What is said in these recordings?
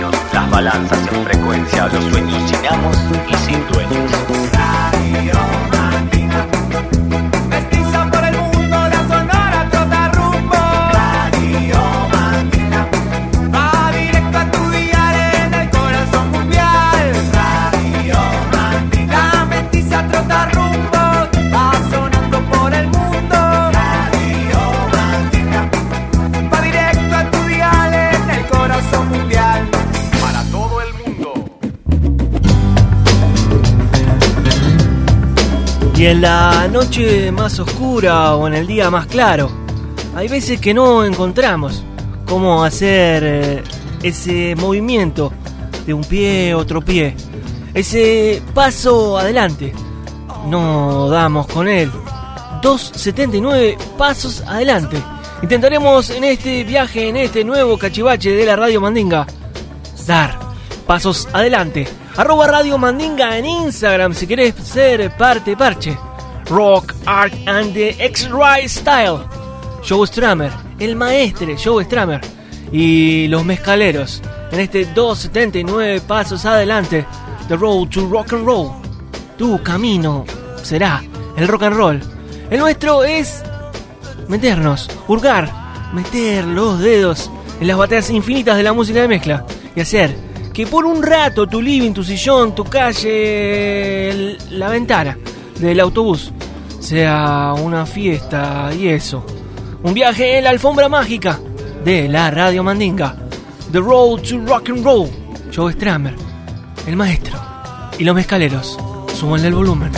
Las balanzas en frecuencia, los sueños sin amos y sin dueños. En la noche más oscura o en el día más claro, hay veces que no encontramos cómo hacer eh, ese movimiento de un pie otro pie, ese paso adelante. No damos con él. 279 pasos adelante. Intentaremos en este viaje, en este nuevo cachivache de la Radio Mandinga, dar pasos adelante. Arroba Radio Mandinga en Instagram si querés ser parte parche. Rock, Art and the X-Ray Style. Joe Stramer, el maestre Joe Stramer. Y los mezcaleros en este 279 pasos adelante. The Road to Rock and Roll. Tu camino será el rock and roll. El nuestro es meternos, hurgar, meter los dedos en las batallas infinitas de la música de mezcla y hacer que por un rato tu living, tu sillón, tu calle, la ventana del autobús sea una fiesta y eso. Un viaje en la alfombra mágica de la Radio Mandinga. The Road to Rock and Roll. Joe Stramer, el maestro y los mezcaleros. Suban el volumen.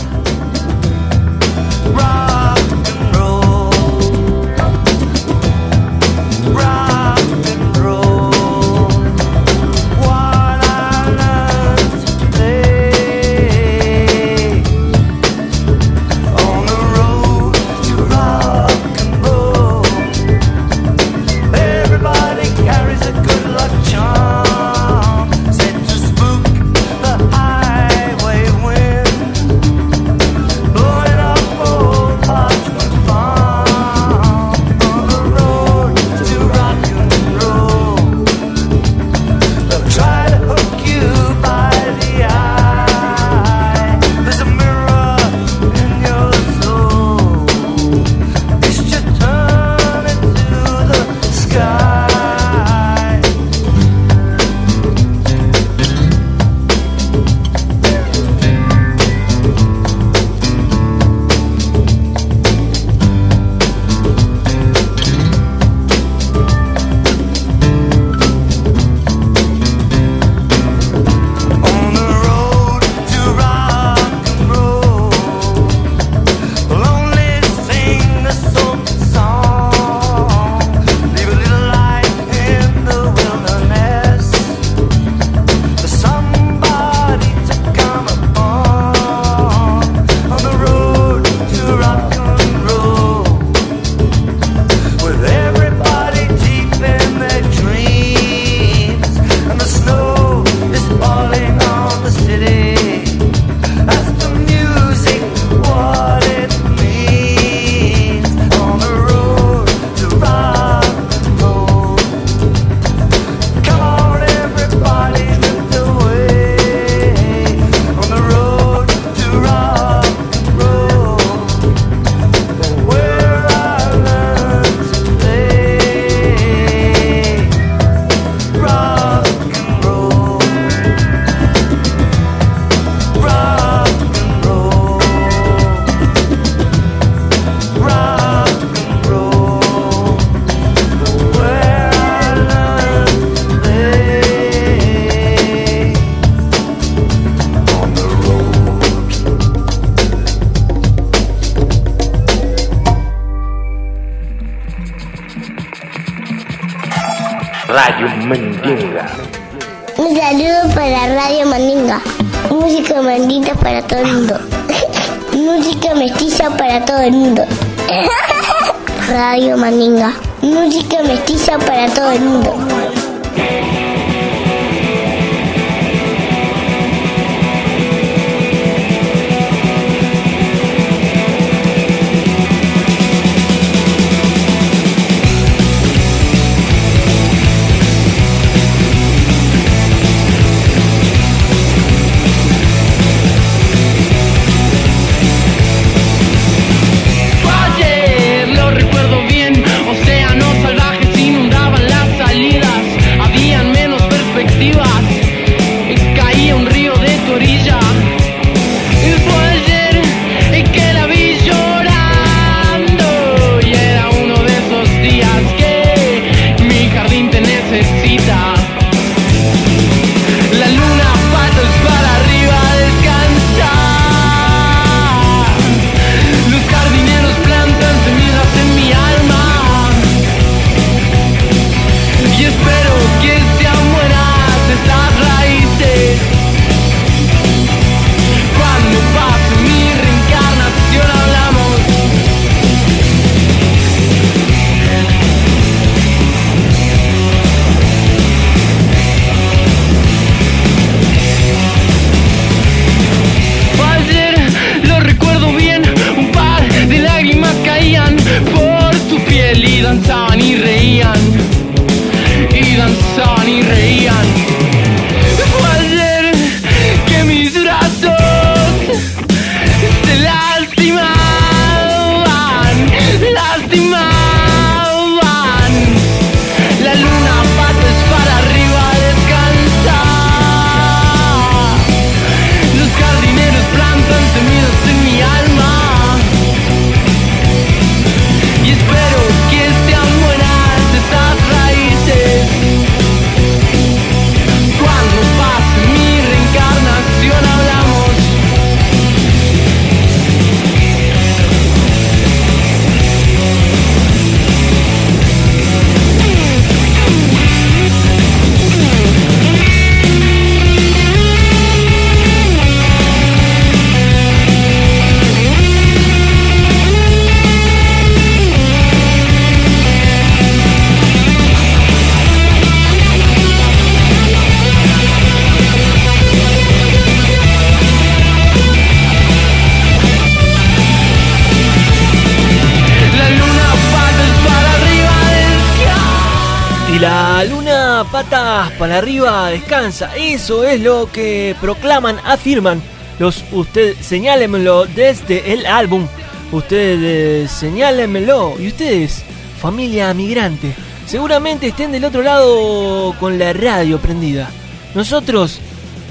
Descansa. Eso es lo que proclaman, afirman los ustedes, señálenmelo desde el álbum. Ustedes señálenmelo. Y ustedes, familia migrante, seguramente estén del otro lado con la radio prendida. Nosotros,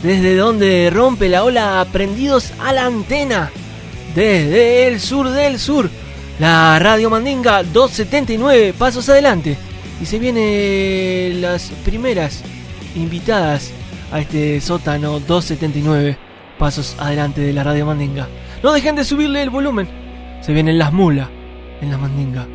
desde donde rompe la ola, prendidos a la antena. Desde el sur del sur, la radio Mandinga 279, pasos adelante. Y se vienen las primeras invitadas a este sótano 279, pasos adelante de la radio Mandinga. No dejen de subirle el volumen. Se vienen las mulas en la Mandinga.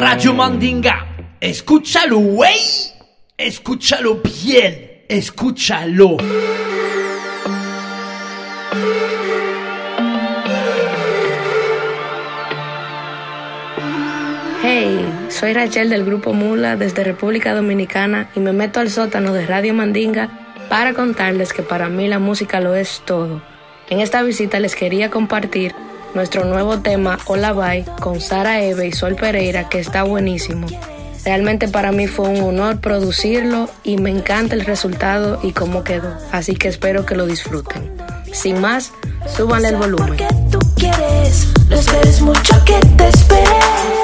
Radio Mandinga, escúchalo, güey. Escúchalo bien. Escúchalo. Soy Rachel del grupo Mula desde República Dominicana y me meto al sótano de Radio Mandinga para contarles que para mí la música lo es todo. En esta visita les quería compartir nuestro nuevo tema Hola Bye con Sara Eve y Sol Pereira que está buenísimo. Realmente para mí fue un honor producirlo y me encanta el resultado y cómo quedó. Así que espero que lo disfruten. Sin más, súbanle el volumen. Porque tú quieres, no esperes mucho que te espere.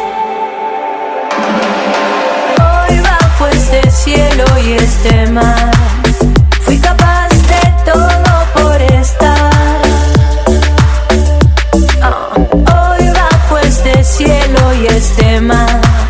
Bajo este cielo y este mar, fui capaz de todo por estar. Oh, hoy bajo este cielo y este mar.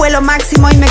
Fue lo máximo y me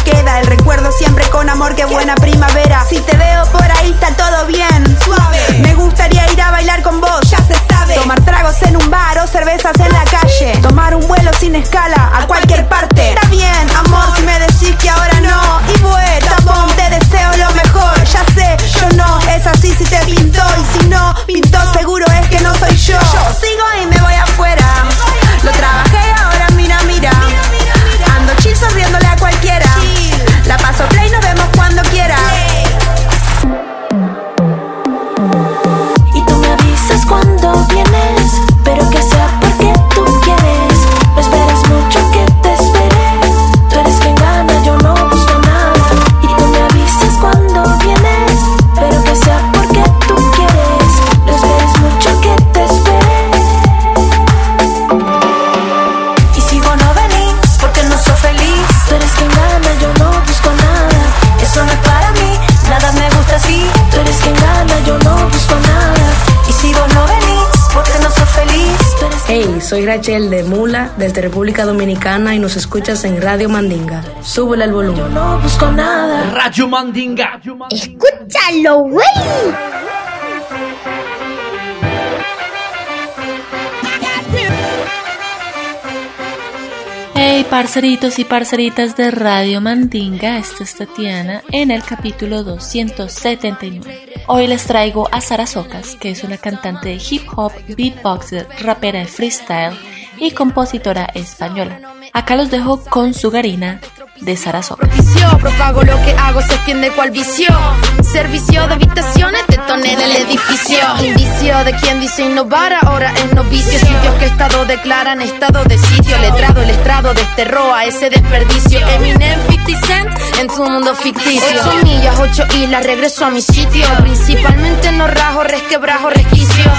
soy Rachel de Mula, desde República Dominicana y nos escuchas en Radio Mandinga. Súbele el volumen. no busco nada. Radio Mandinga. Escúchalo, güey. Hey parceritos y parceritas de Radio Mandinga, esta es Tatiana en el capítulo 279. Hoy les traigo a Sara Socas, que es una cantante de hip hop, beatboxer, rapera de freestyle y compositora española. Acá los dejo con su garina de Sara. Vicio, propago lo que hago, se extiende cual vicio. Servicio de habitaciones, detoné del edificio. Indicio de quien dice innovar, ahora es novicio. Sitios que estado declaran estado de sitio. Letrado, el estrado desterró a ese desperdicio. Eminem 50 Cent en tu mundo ficticio. Ocho millas, ocho islas, regreso a mi sitio. Principalmente no rajo, resquebrajo, resquicio.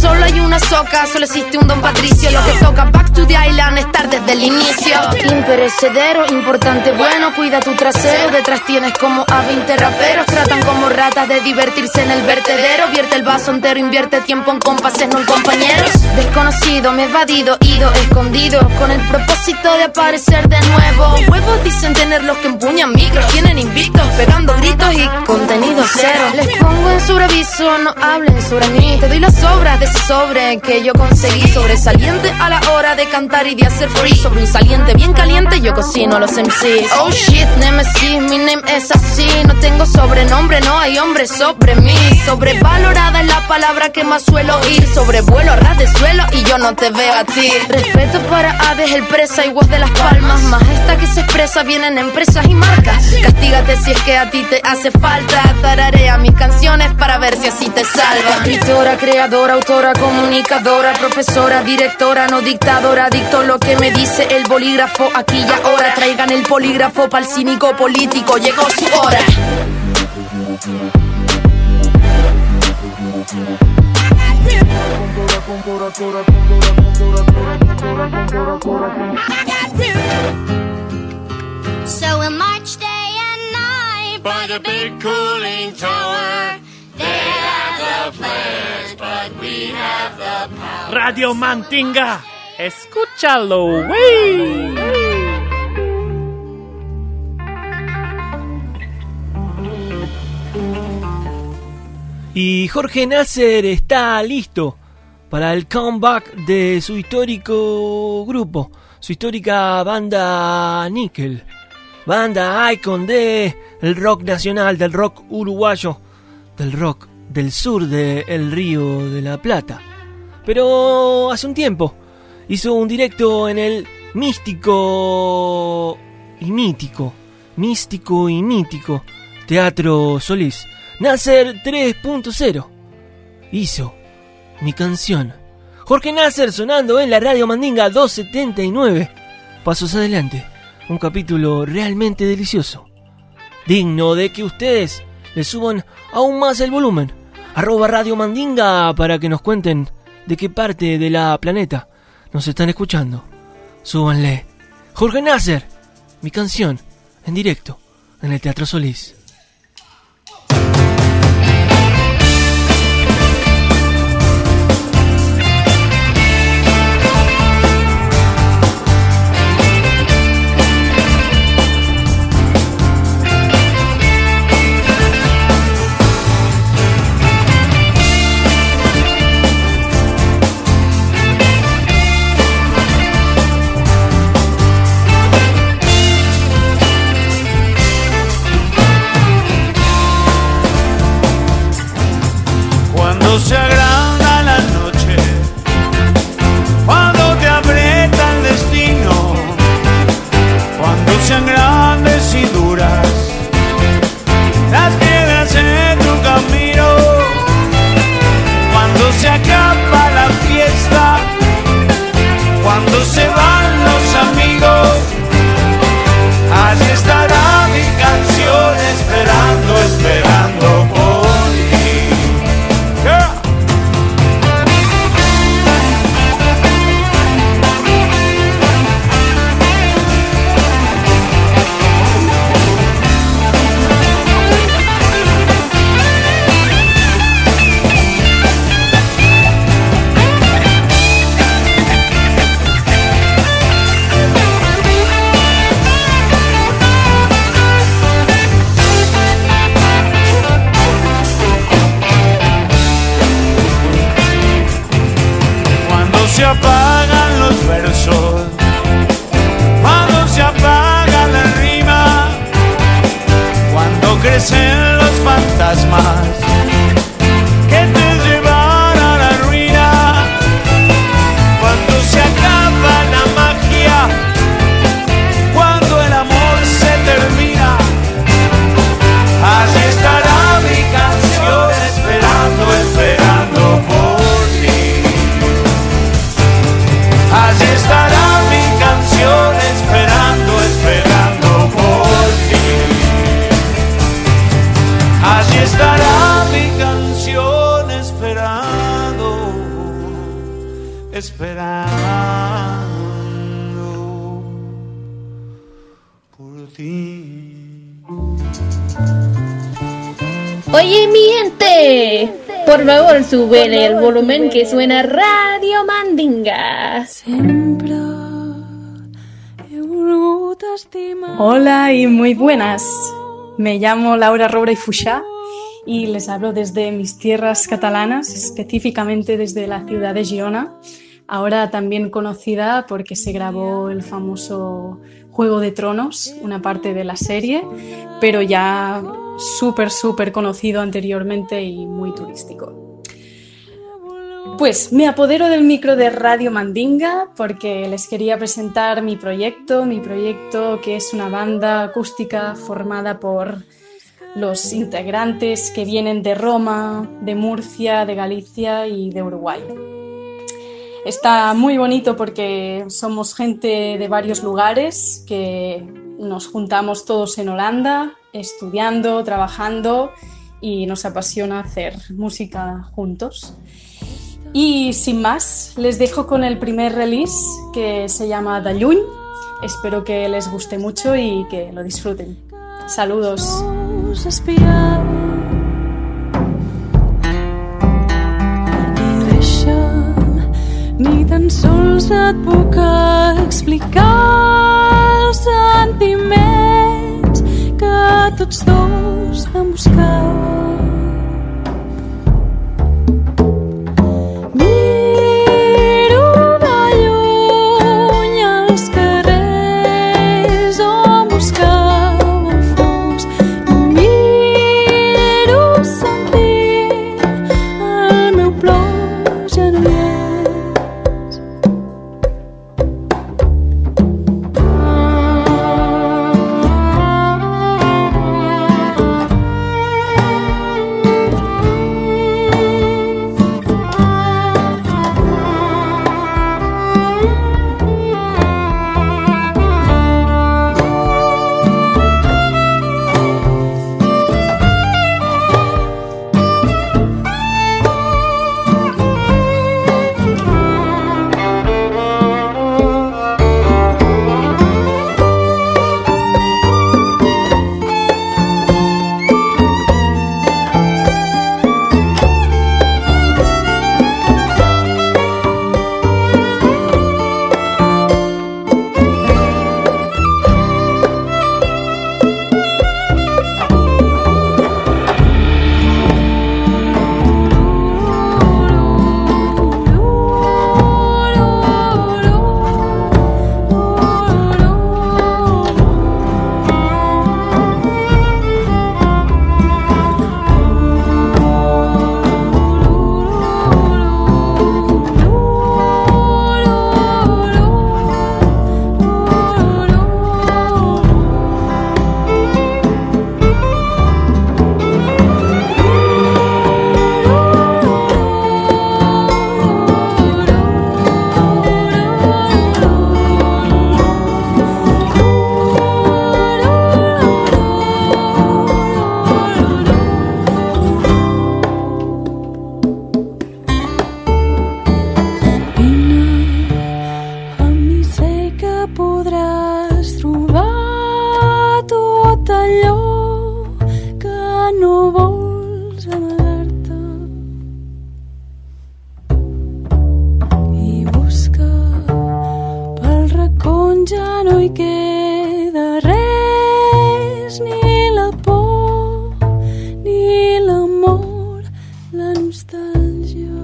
Solo hay una soca, solo existe un don Patricio. Lo que toca back to the island, estar desde el inicio. Imperecedero, importante, bueno, cuida tu trasero. Detrás tienes como a 20 raperos. Tratan como ratas de divertirse en el vertedero. Vierte el vaso entero, invierte tiempo en compases, no en compañeros. Desconocido, me he evadido, ido, escondido. Con el propósito de aparecer de nuevo. Huevos dicen tener los que empuñan micros. Tienen invictos, pegando gritos y contenido cero. Les pongo en sobreaviso, no hablen sobre mí. Te doy las obras de ese sobre que yo conseguí. Sobresaliente a la hora de cantar y de hacer free. Sobre un saliente bien caliente, yo cocino los Oh shit, Nemesis, mi name es así. No tengo sobrenombre, no hay hombre sobre mí. Sobrevalorada es la palabra que más suelo oír. Sobrevuelo a ras de suelo y yo no te veo a ti. Respeto para aves, el presa y voz de las palmas. Más esta que se expresa vienen empresas y marcas. Castígate si es que a ti te hace falta. Tararea mis canciones para ver si así te salva. Escritora, creadora, autora, comunicadora, profesora, directora, no dictadora. Dicto lo que me dice el bolígrafo aquí y ahora. Traigan el polígrafo para el cínico político. Llegó su hora. So we'll march day and night by the big cooling tower. They have the players, Y Jorge Nasser está listo para el comeback de su histórico grupo, su histórica banda Nickel, banda icon de el rock nacional, del rock uruguayo, del rock del sur del Río de la Plata. Pero hace un tiempo hizo un directo en el místico y mítico, místico y mítico Teatro Solís. Nasser 3.0. hizo mi canción. Jorge Nasser sonando en la radio Mandinga 279. Pasos adelante, un capítulo realmente delicioso. Digno de que ustedes le suban aún más el volumen. Arroba Radio Mandinga para que nos cuenten de qué parte de la planeta nos están escuchando. Súbanle. Jorge Nasser, mi canción, en directo, en el Teatro Solís. Se se apagan los versos, cuando se apaga la rima, cuando crecen los fantasmas por favor, súbele el volumen que suena Radio Mandinga. Hola y muy buenas. Me llamo Laura Robre y Fuchá y les hablo desde mis tierras catalanas, específicamente desde la ciudad de Girona, ahora también conocida porque se grabó el famoso Juego de Tronos, una parte de la serie, pero ya súper, súper conocido anteriormente y muy turístico. Pues me apodero del micro de Radio Mandinga porque les quería presentar mi proyecto, mi proyecto que es una banda acústica formada por los integrantes que vienen de Roma, de Murcia, de Galicia y de Uruguay. Está muy bonito porque somos gente de varios lugares que nos juntamos todos en Holanda, estudiando, trabajando y nos apasiona hacer música juntos. Y sin más, les dejo con el primer release que se llama Dalluny. Espero que les guste mucho y que lo disfruten. Saludos. Ni tan sols et puc explicar els sentiments que tots dos vam buscar.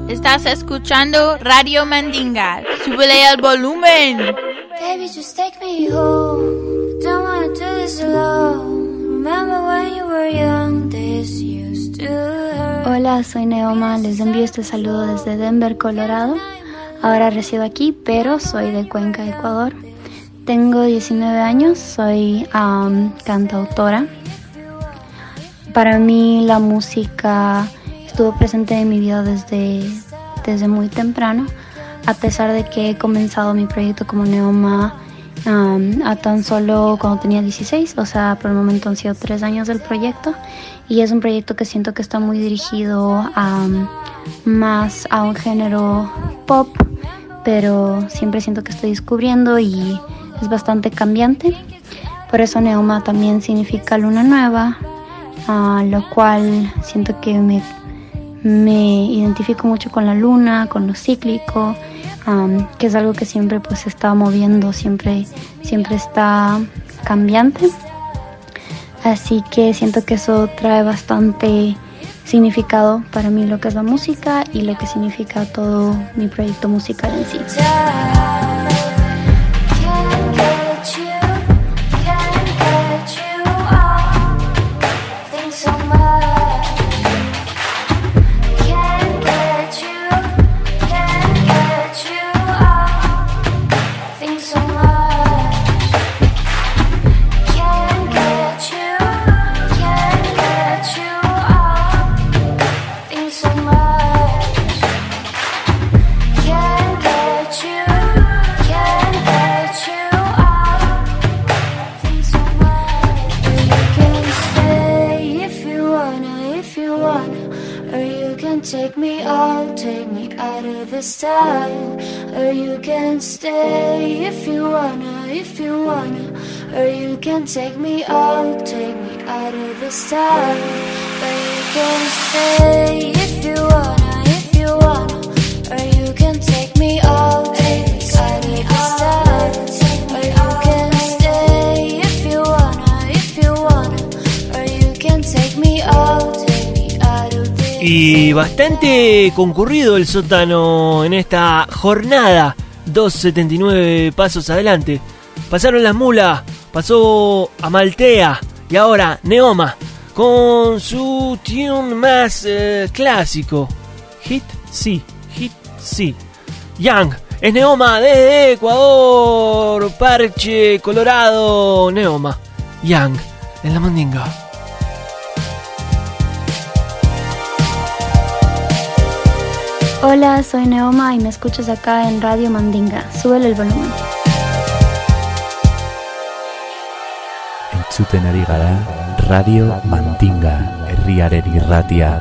Estás escuchando Radio Mandinga. Súbele al volumen. Baby, just take me home. Don't wanna do this alone. Remember when you were young, this used to hurt. Hola, soy Neoma, les envío este saludo desde Denver, Colorado. Ahora resido aquí, pero soy de Cuenca, Ecuador. Tengo 19 años, soy um, cantautora. Para mí la música estuvo presente en mi vida desde, desde muy temprano, a pesar de que he comenzado mi proyecto como Neoma um, a tan solo cuando tenía 16, o sea, por el momento han sido tres años del proyecto y es un proyecto que siento que está muy dirigido a, más a un género pop, pero siempre siento que estoy descubriendo y es bastante cambiante. Por eso Neoma también significa luna nueva, uh, lo cual siento que me, me identifico mucho con la luna, con lo cíclico, um, que es algo que siempre pues está moviendo, siempre, siempre está cambiante. Así que siento que eso trae bastante significado para mí lo que es la música y lo que significa todo mi proyecto musical en sí. Town. Or you can stay if you wanna, if you wanna, or you can take me out, take me out of this town. Or you can stay if you wanna, Y bastante concurrido el sótano en esta jornada. 279 pasos adelante. Pasaron las mulas, pasó Amaltea y ahora Neoma con su tune más eh, clásico. Hit, sí, hit, sí. Young es Neoma desde Ecuador, Parche, Colorado, Neoma. Young en la mandinga. Hola, soy Neoma y me escuchas acá en Radio Mandinga. Súbele el volumen. Entzuten ari gara Radio Mandinga herriaren irratia.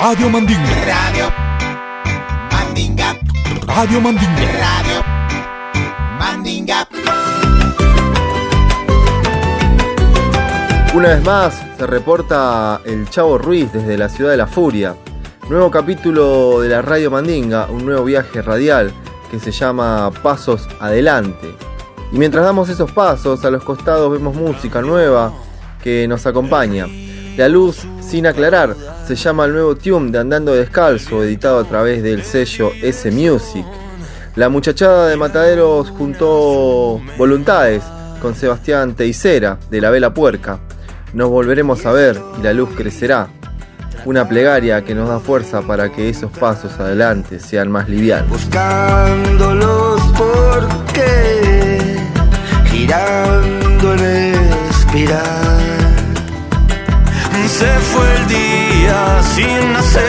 Radio Mandinga. Radio Mandinga. Radio Mandinga. Radio Mandinga. Una vez más se reporta el Chavo Ruiz desde la ciudad de la Furia. Nuevo capítulo de la Radio Mandinga, un nuevo viaje radial que se llama Pasos Adelante. Y mientras damos esos pasos, a los costados vemos música nueva que nos acompaña. La luz sin aclarar se llama el nuevo tune de Andando Descalzo, editado a través del sello S Music. La muchachada de Mataderos juntó voluntades con Sebastián Teicera de la Vela Puerca. Nos volveremos a ver y la luz crecerá. Una plegaria que nos da fuerza para que esos pasos adelante sean más livianos. buscando los por qué, girando espiral. Se fue el día sin nacer,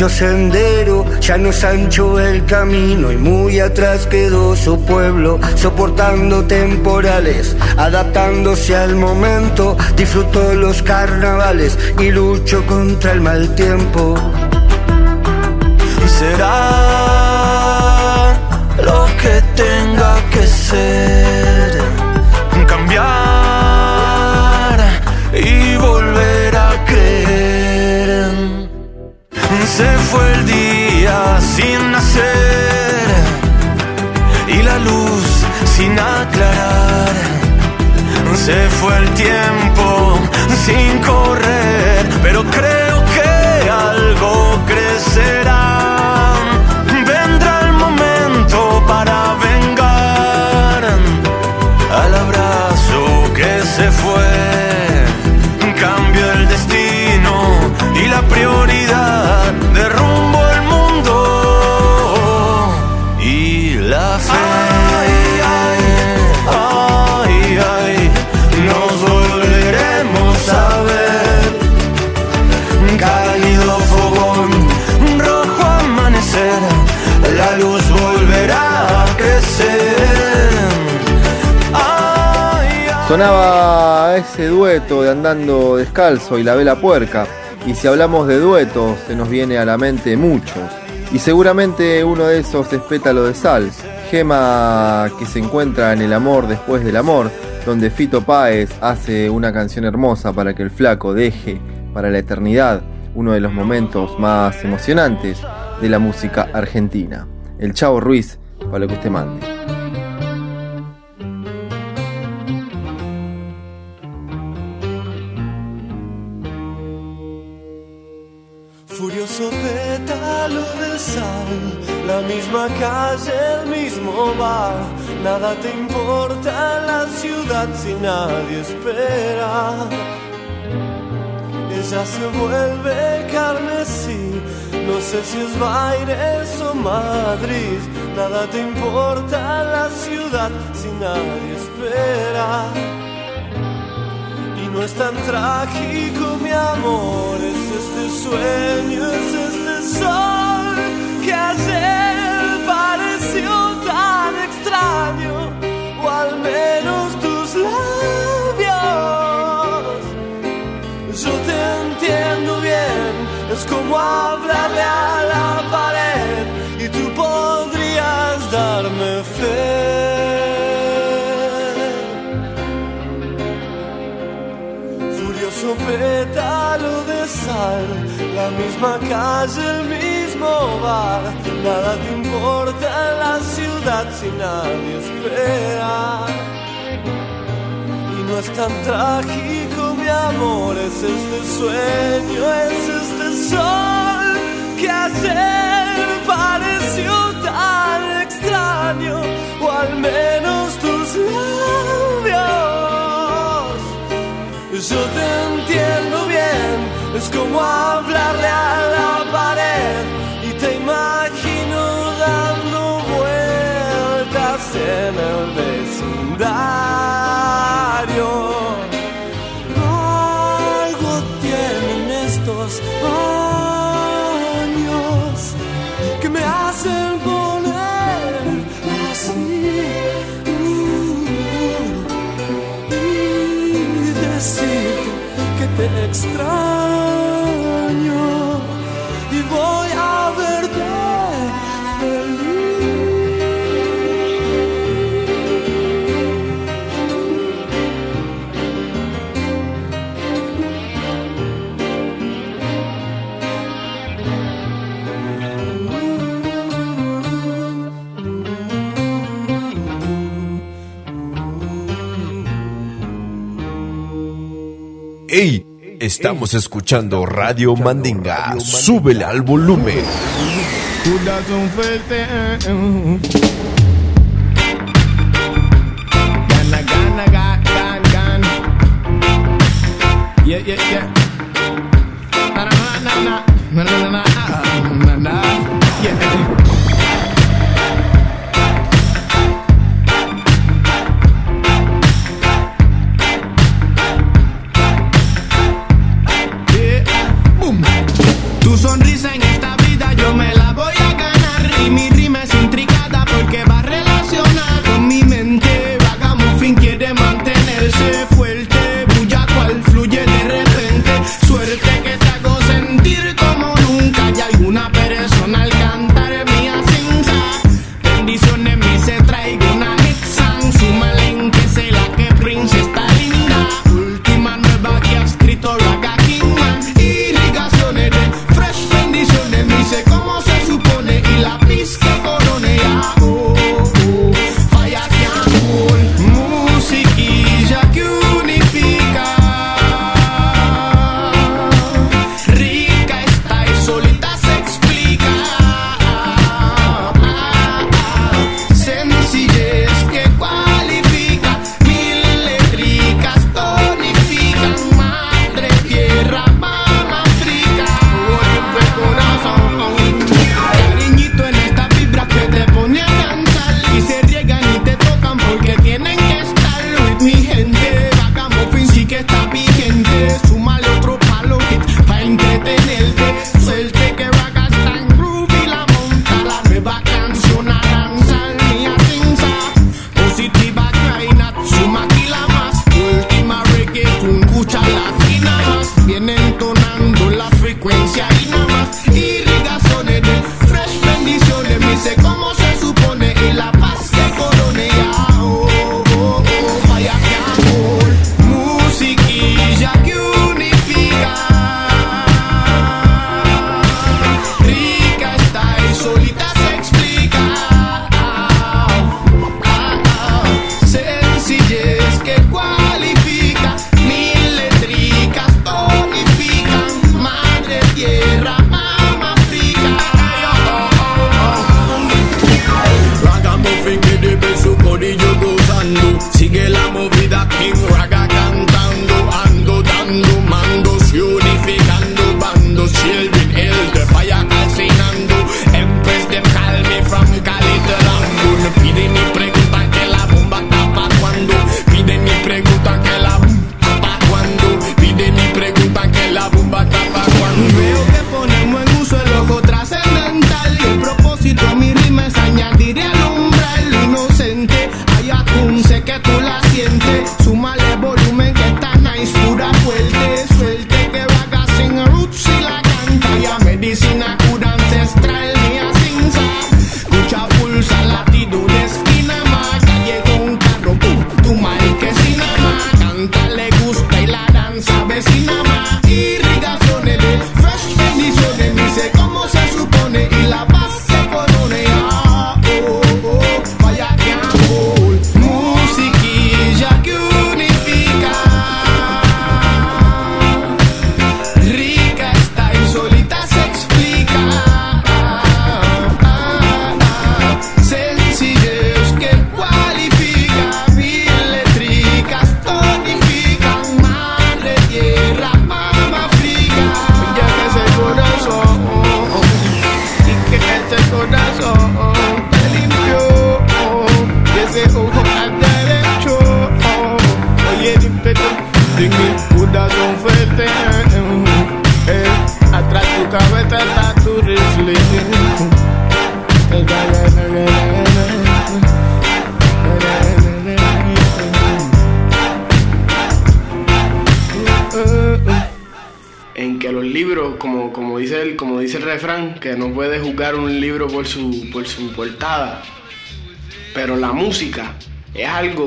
estrecho sendero, ya no es ancho el camino y muy atrás quedó su pueblo, soportando temporales, adaptándose al momento, disfrutó los carnavales y luchó contra el mal tiempo. será lo que tenga que ser. Fue el día sin nacer y la luz sin aclarar. Se fue el tiempo sin correr, pero creo que algo crecerá. Andando Descalzo y La Vela Puerca. Y si hablamos de duetos, se nos viene a la mente muchos. Y seguramente uno de esos es Pétalo de Sal, gema que se encuentra en El Amor después del amor, donde Fito Páez hace una canción hermosa para que el flaco deje para la eternidad uno de los momentos más emocionantes de la música argentina. El Chavo Ruiz, para lo que usted mande. El mismo bar. Nada te importa la ciudad si nadie espera. Ella se vuelve carmesí, no sé si es Baires o Madrid. Nada te importa la ciudad si nadie espera. Y no es tan trágico, mi amor, es este sueño, es este sol que ayer pareció tan extraño, o al menos tus labios. Yo te entiendo bien, es como hablarle a la pared y tú podrías darme fe. Furioso pétalo de sal, la misma calle, el mismo bar. Nada te importa en la ciudad si nadie espera. Y no es tan trágico, mi amor, es este sueño, es este sol que ayer pareció tan extraño, o al menos tus labios. Yo te entiendo bien, es como hablarle a la pared y te imagino en el vecindario. Algo tienen estos años que me hacen poner así. uh, y decirte que te extraño ¡Ey! Estamos escuchando Radio Mandinga. Súbele al volumen.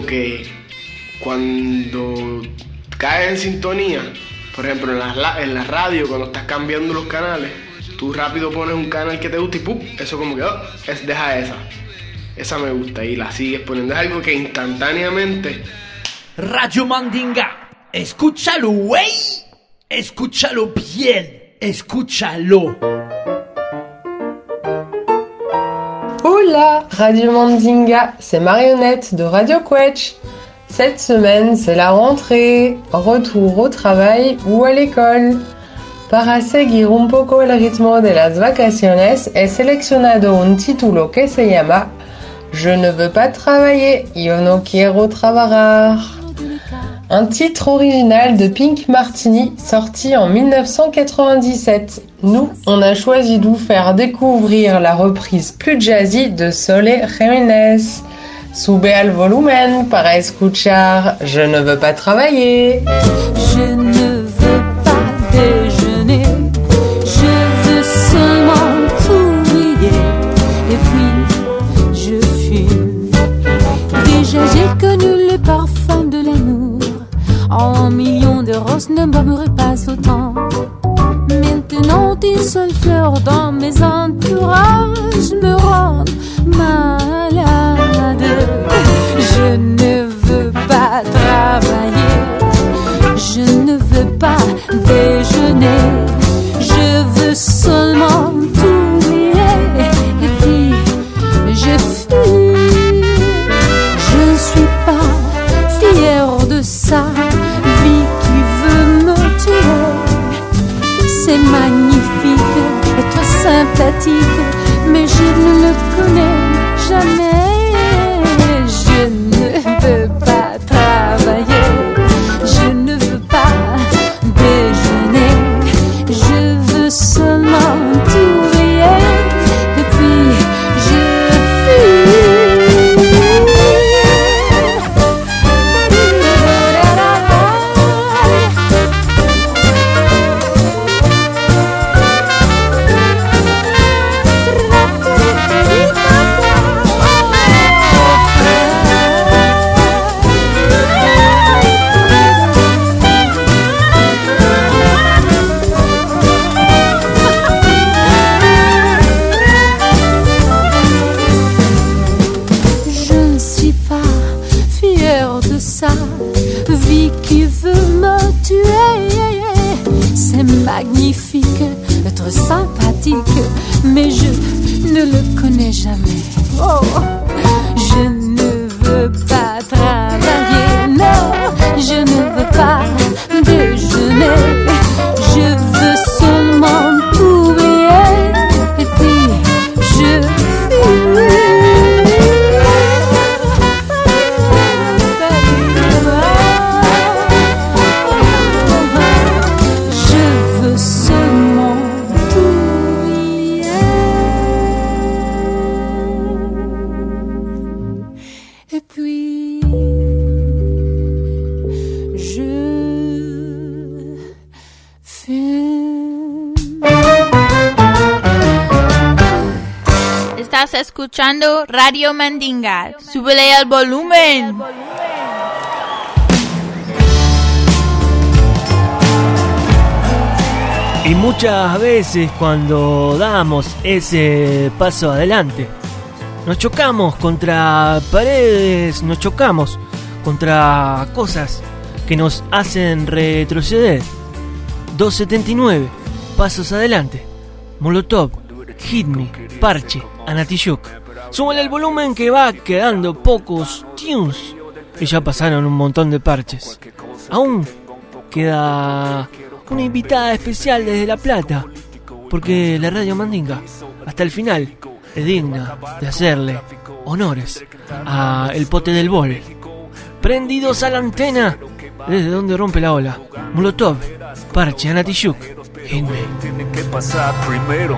Que cuando cae en sintonía, por ejemplo en la, en la radio, cuando estás cambiando los canales, tú rápido pones un canal que te gusta y ¡pum! Eso como que, oh, es, deja esa. Esa me gusta y la sigues poniendo. Es algo que instantáneamente Radio Mandinga, escúchalo, güey. Escúchalo bien, escúchalo. Hola, Radio Mandinga, c'est Marionnette de Radio Quetch. Cette semaine, c'est la rentrée, retour au travail ou à l'école. Para seguir un poco el ritmo de las vacaciones, he seleccionado un título que se llama Je ne veux pas travailler, yo no quiero trabajar. Un titre original de Pink Martini sorti en 1997. Nous, on a choisi de vous faire découvrir la reprise plus jazzy de Sole Jiménez. Sube al volumen para escuchar Je ne veux pas travailler. Je ne ne m'aimerait pas autant. Maintenant une seule fleur dans mes entourages me rend malade. Je ne veux pas travailler. Je ne veux pas déjeuner, je veux seulement escuchando Radio Mandinga. Súbele al volumen. Y muchas veces cuando damos ese paso adelante, nos chocamos contra paredes, nos chocamos contra cosas que nos hacen retroceder. 279, pasos adelante. Molotov, Hit Me, Parche, Anatiyuk. Súmale el volumen que va quedando pocos tunes. Y ya pasaron un montón de parches. Aún queda una invitada especial desde La Plata. Porque la radio Mandinga, hasta el final, es digna de hacerle honores a el pote del bol. Prendidos a la antena, desde donde rompe la ola. Molotov, Parche, Anatishuk, Hitme. tiene que pasar primero.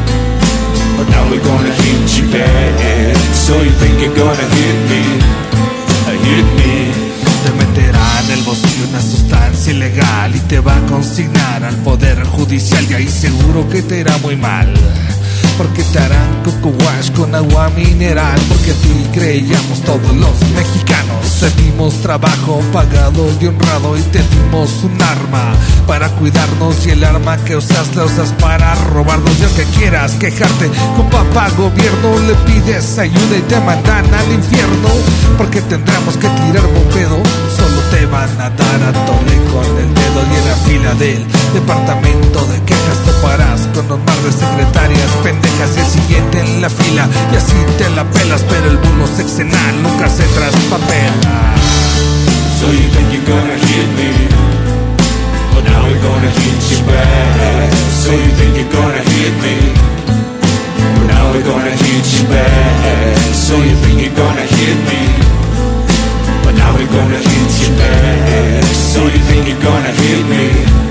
me Hit me Te meterá en el bolsillo una sustancia ilegal y te va a consignar al poder judicial y ahí seguro que te irá muy mal. Porque te harán coco wash con agua mineral Porque a ti creíamos todos los mexicanos. Te dimos trabajo pagado y honrado Y te dimos un arma para cuidarnos Y el arma que usas la usas para robarnos. Y aunque quieras quejarte con papá gobierno Le pides ayuda y te mandan al infierno Porque tendremos que tirar bombedo Solo te van a dar a tole con el dedo Y en la fila departamento de quejas toparás Con un mar de secretarias pendejas y el siguiente en la fila Y así te la pelas pero el bulo sexenal nunca se traspapela. So you think you're gonna hit me. But now we're gonna hit you back So you think you're gonna hit me. But now we're gonna hit you back So you think you're gonna hit me. But now we're gonna hit you back So you think you're gonna hit me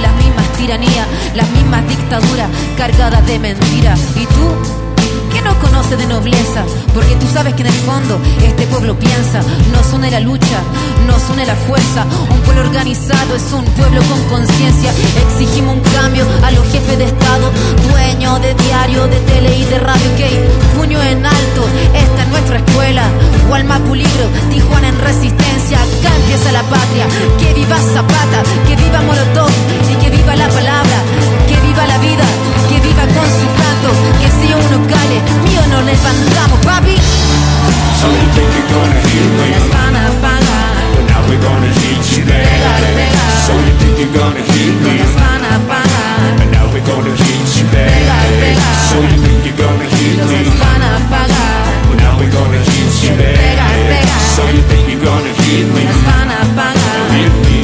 las mismas tiranías, las mismas dictaduras cargadas de mentiras. ¿Y tú? ¿Qué no conoce de nobleza? Porque tú sabes que en el fondo este pueblo piensa, nos une la lucha, nos une la fuerza. Un pueblo organizado es un pueblo con conciencia. Exigimos un cambio a los jefes de Estado, dueños de diario, de tele y de radio. Ok, puño en alto, esta es nuestra escuela. Gualmapu libro, Tijuana en resistencia. Acá empieza la patria. Que viva Zapata, que viva Molotov y que viva la palabra. Que viva la vida, que viva con su canto. Que si uno cale, mío no levantamos, papi. So you think you're gonna hit me Las van a pagar. But now we're gonna hit you back So you think you're gonna hit me Las van a pagar. And now we're gonna hit you back So you think you're gonna hit me Las van a pagar. But now we're gonna hit you back So you think you're gonna hit me Las van a pagar.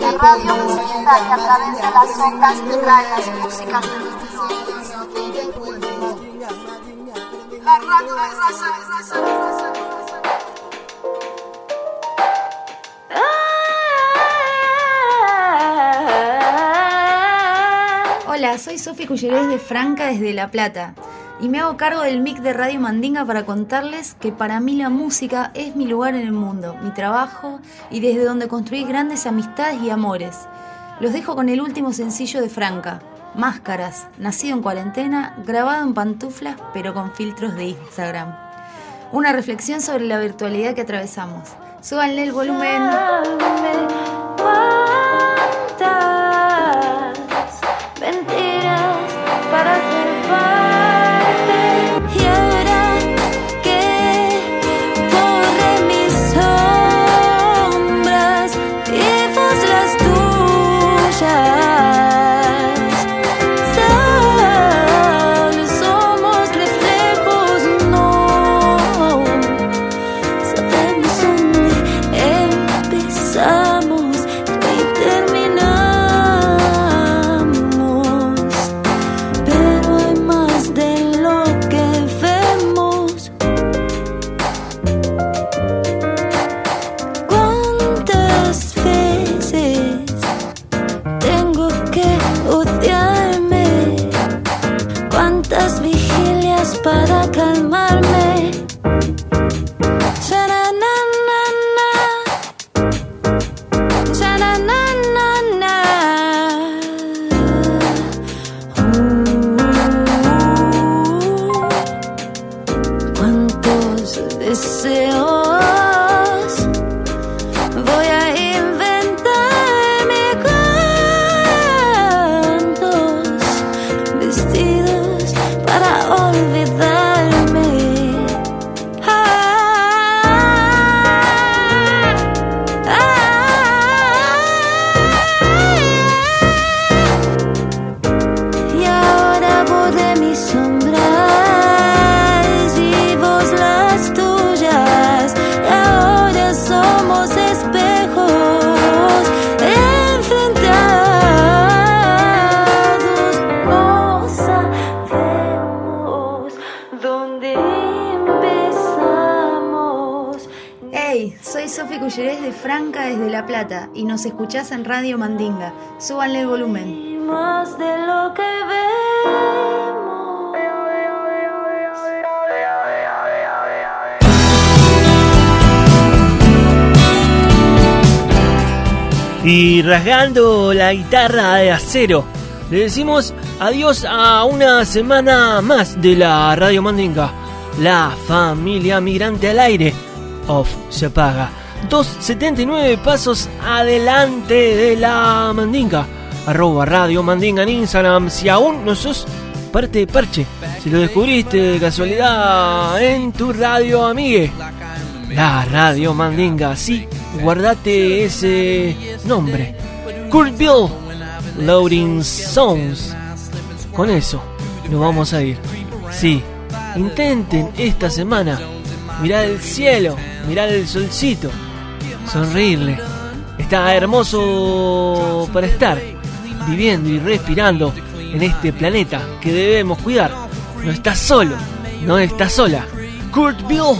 La radio musiquita que a través de las ondas te trae las músicas de La radio de raza, de raza, de raza. Soy Sofi Cullerés de Franca desde La Plata y me hago cargo del mic de Radio Mandinga para contarles que para mí la música es mi lugar en el mundo, mi trabajo y desde donde construí grandes amistades y amores. Los dejo con el último sencillo de Franca, Máscaras, nacido en cuarentena, grabado en pantuflas pero con filtros de Instagram. Una reflexión sobre la virtualidad que atravesamos. Súbanle el volumen. Escuchás en Radio Mandinga. Súbanle el volumen. Más de lo que Y rasgando la guitarra de acero, le decimos adiós a una semana más de la Radio Mandinga. La familia migrante al aire. Off se paga. 279 pasos adelante de la Mandinga. Arroba Radio Mandinga en Instagram. Si aún no sos parte de Parche, si lo descubriste de casualidad en tu radio amigue. La Radio Mandinga, sí, guardate ese nombre. Kurt Bill, Loading Songs. Con eso nos vamos a ir. Sí, intenten esta semana mirar el cielo, mirar el solcito, sonreírle. Está hermoso para estar viviendo y respirando en este planeta que debemos cuidar. No estás solo, no estás sola. Kurt Bill,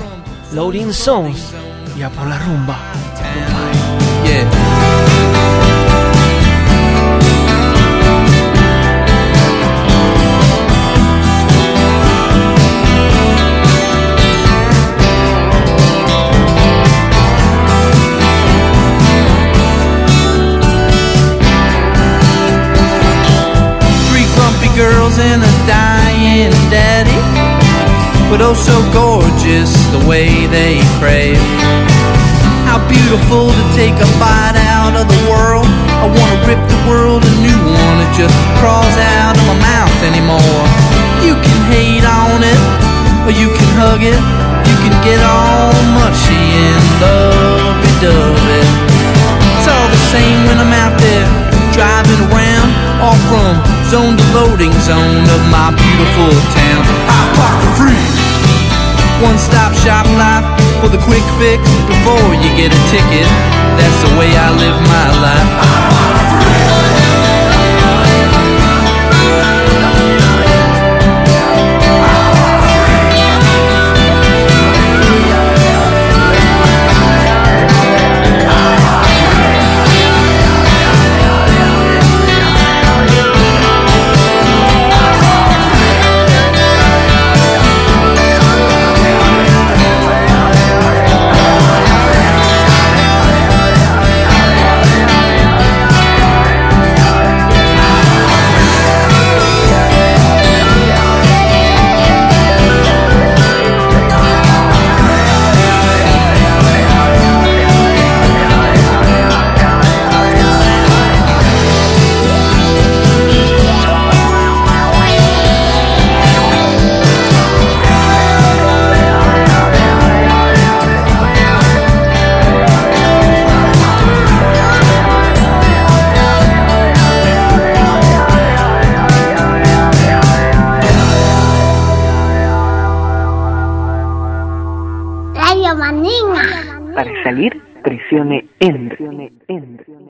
Loading Songs y a por la rumba. But oh so gorgeous the way they crave. How beautiful to take a bite out of the world. I wanna rip the world a new one. It just crawls out of my mouth anymore. You can hate on it, or you can hug it. You can get all mushy and lovey-dovey. It's all the same when I'm out there driving around, all from zone to loading zone of my beautiful town. I park free. One stop shop life for the quick fix before you get a ticket. That's the way I live my life.